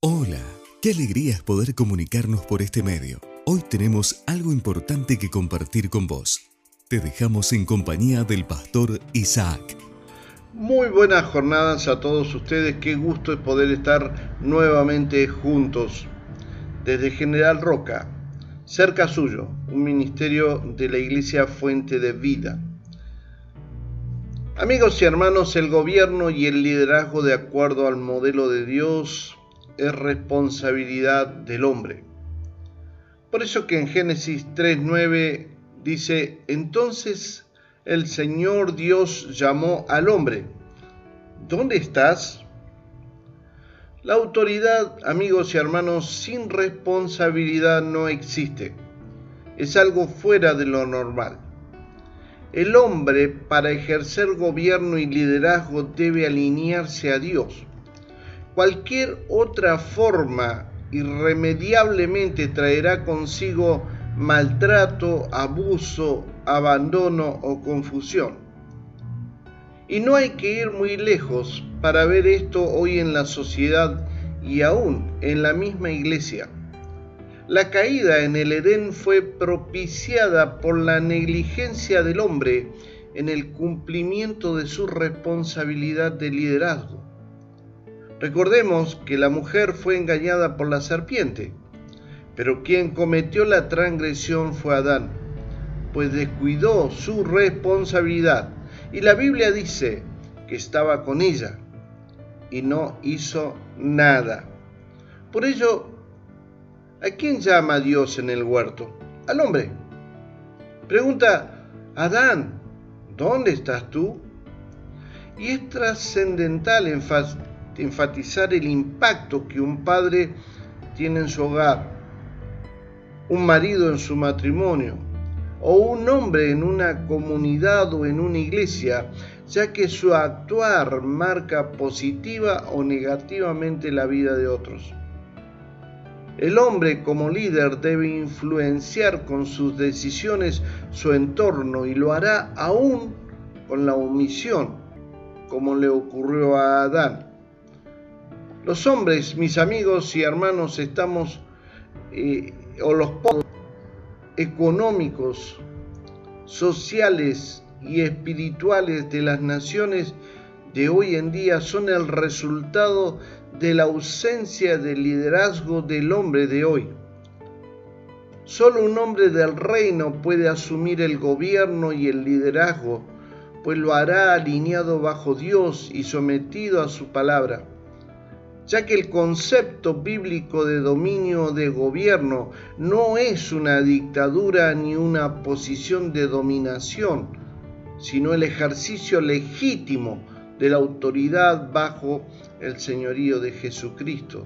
Hola, qué alegría es poder comunicarnos por este medio. Hoy tenemos algo importante que compartir con vos. Te dejamos en compañía del pastor Isaac. Muy buenas jornadas a todos ustedes, qué gusto es poder estar nuevamente juntos desde General Roca, cerca suyo, un ministerio de la Iglesia Fuente de Vida. Amigos y hermanos, el gobierno y el liderazgo de acuerdo al modelo de Dios es responsabilidad del hombre. Por eso que en Génesis 3.9 dice, entonces el Señor Dios llamó al hombre, ¿dónde estás? La autoridad, amigos y hermanos, sin responsabilidad no existe. Es algo fuera de lo normal. El hombre, para ejercer gobierno y liderazgo, debe alinearse a Dios. Cualquier otra forma irremediablemente traerá consigo maltrato, abuso, abandono o confusión. Y no hay que ir muy lejos para ver esto hoy en la sociedad y aún en la misma iglesia. La caída en el Edén fue propiciada por la negligencia del hombre en el cumplimiento de su responsabilidad de liderazgo. Recordemos que la mujer fue engañada por la serpiente, pero quien cometió la transgresión fue Adán, pues descuidó su responsabilidad. Y la Biblia dice que estaba con ella y no hizo nada. Por ello, ¿a quién llama Dios en el huerto? Al hombre. Pregunta, Adán, ¿dónde estás tú? Y es trascendental enfatizar el impacto que un padre tiene en su hogar, un marido en su matrimonio o un hombre en una comunidad o en una iglesia, ya que su actuar marca positiva o negativamente la vida de otros. El hombre como líder debe influenciar con sus decisiones su entorno y lo hará aún con la omisión, como le ocurrió a Adán. Los hombres, mis amigos y hermanos, estamos, eh, o los económicos, sociales y espirituales de las naciones de hoy en día son el resultado de la ausencia de liderazgo del hombre de hoy. Solo un hombre del reino puede asumir el gobierno y el liderazgo, pues lo hará alineado bajo Dios y sometido a su palabra ya que el concepto bíblico de dominio de gobierno no es una dictadura ni una posición de dominación, sino el ejercicio legítimo de la autoridad bajo el señorío de Jesucristo.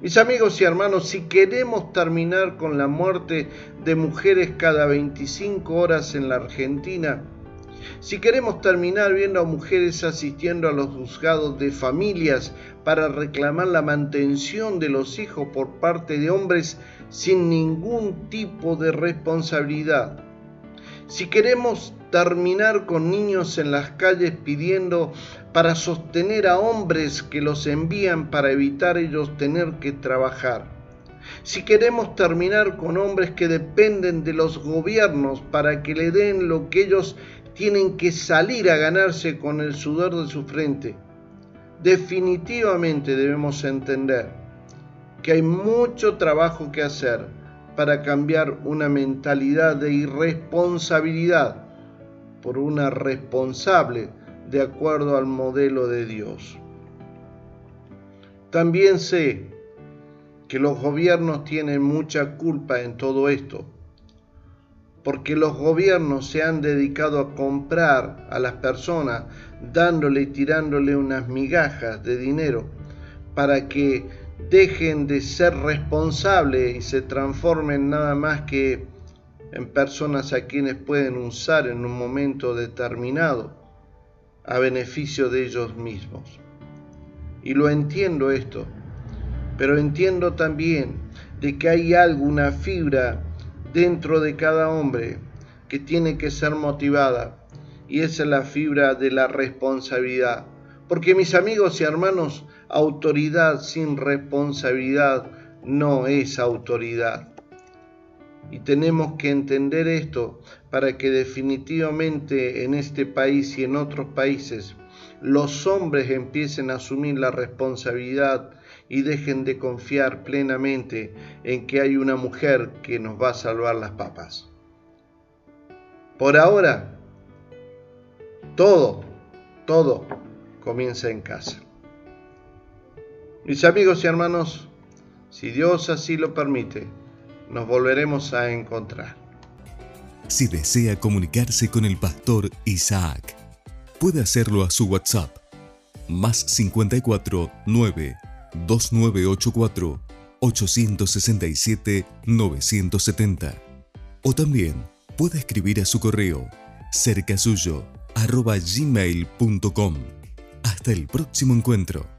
Mis amigos y hermanos, si queremos terminar con la muerte de mujeres cada 25 horas en la Argentina, si queremos terminar viendo a mujeres asistiendo a los juzgados de familias para reclamar la mantención de los hijos por parte de hombres sin ningún tipo de responsabilidad. Si queremos terminar con niños en las calles pidiendo para sostener a hombres que los envían para evitar ellos tener que trabajar. Si queremos terminar con hombres que dependen de los gobiernos para que le den lo que ellos tienen que salir a ganarse con el sudor de su frente. Definitivamente debemos entender que hay mucho trabajo que hacer para cambiar una mentalidad de irresponsabilidad por una responsable de acuerdo al modelo de Dios. También sé que los gobiernos tienen mucha culpa en todo esto porque los gobiernos se han dedicado a comprar a las personas dándole y tirándole unas migajas de dinero para que dejen de ser responsables y se transformen nada más que en personas a quienes pueden usar en un momento determinado a beneficio de ellos mismos. Y lo entiendo esto, pero entiendo también de que hay alguna fibra dentro de cada hombre que tiene que ser motivada y esa es la fibra de la responsabilidad. Porque mis amigos y hermanos, autoridad sin responsabilidad no es autoridad. Y tenemos que entender esto para que definitivamente en este país y en otros países los hombres empiecen a asumir la responsabilidad y dejen de confiar plenamente en que hay una mujer que nos va a salvar las papas. Por ahora, todo, todo comienza en casa. Mis amigos y hermanos, si Dios así lo permite, nos volveremos a encontrar. Si desea comunicarse con el pastor Isaac, puede hacerlo a su WhatsApp, más 54 9 2984 867 970. O también puede escribir a su correo cercasuyo arroba gmail.com. Hasta el próximo encuentro.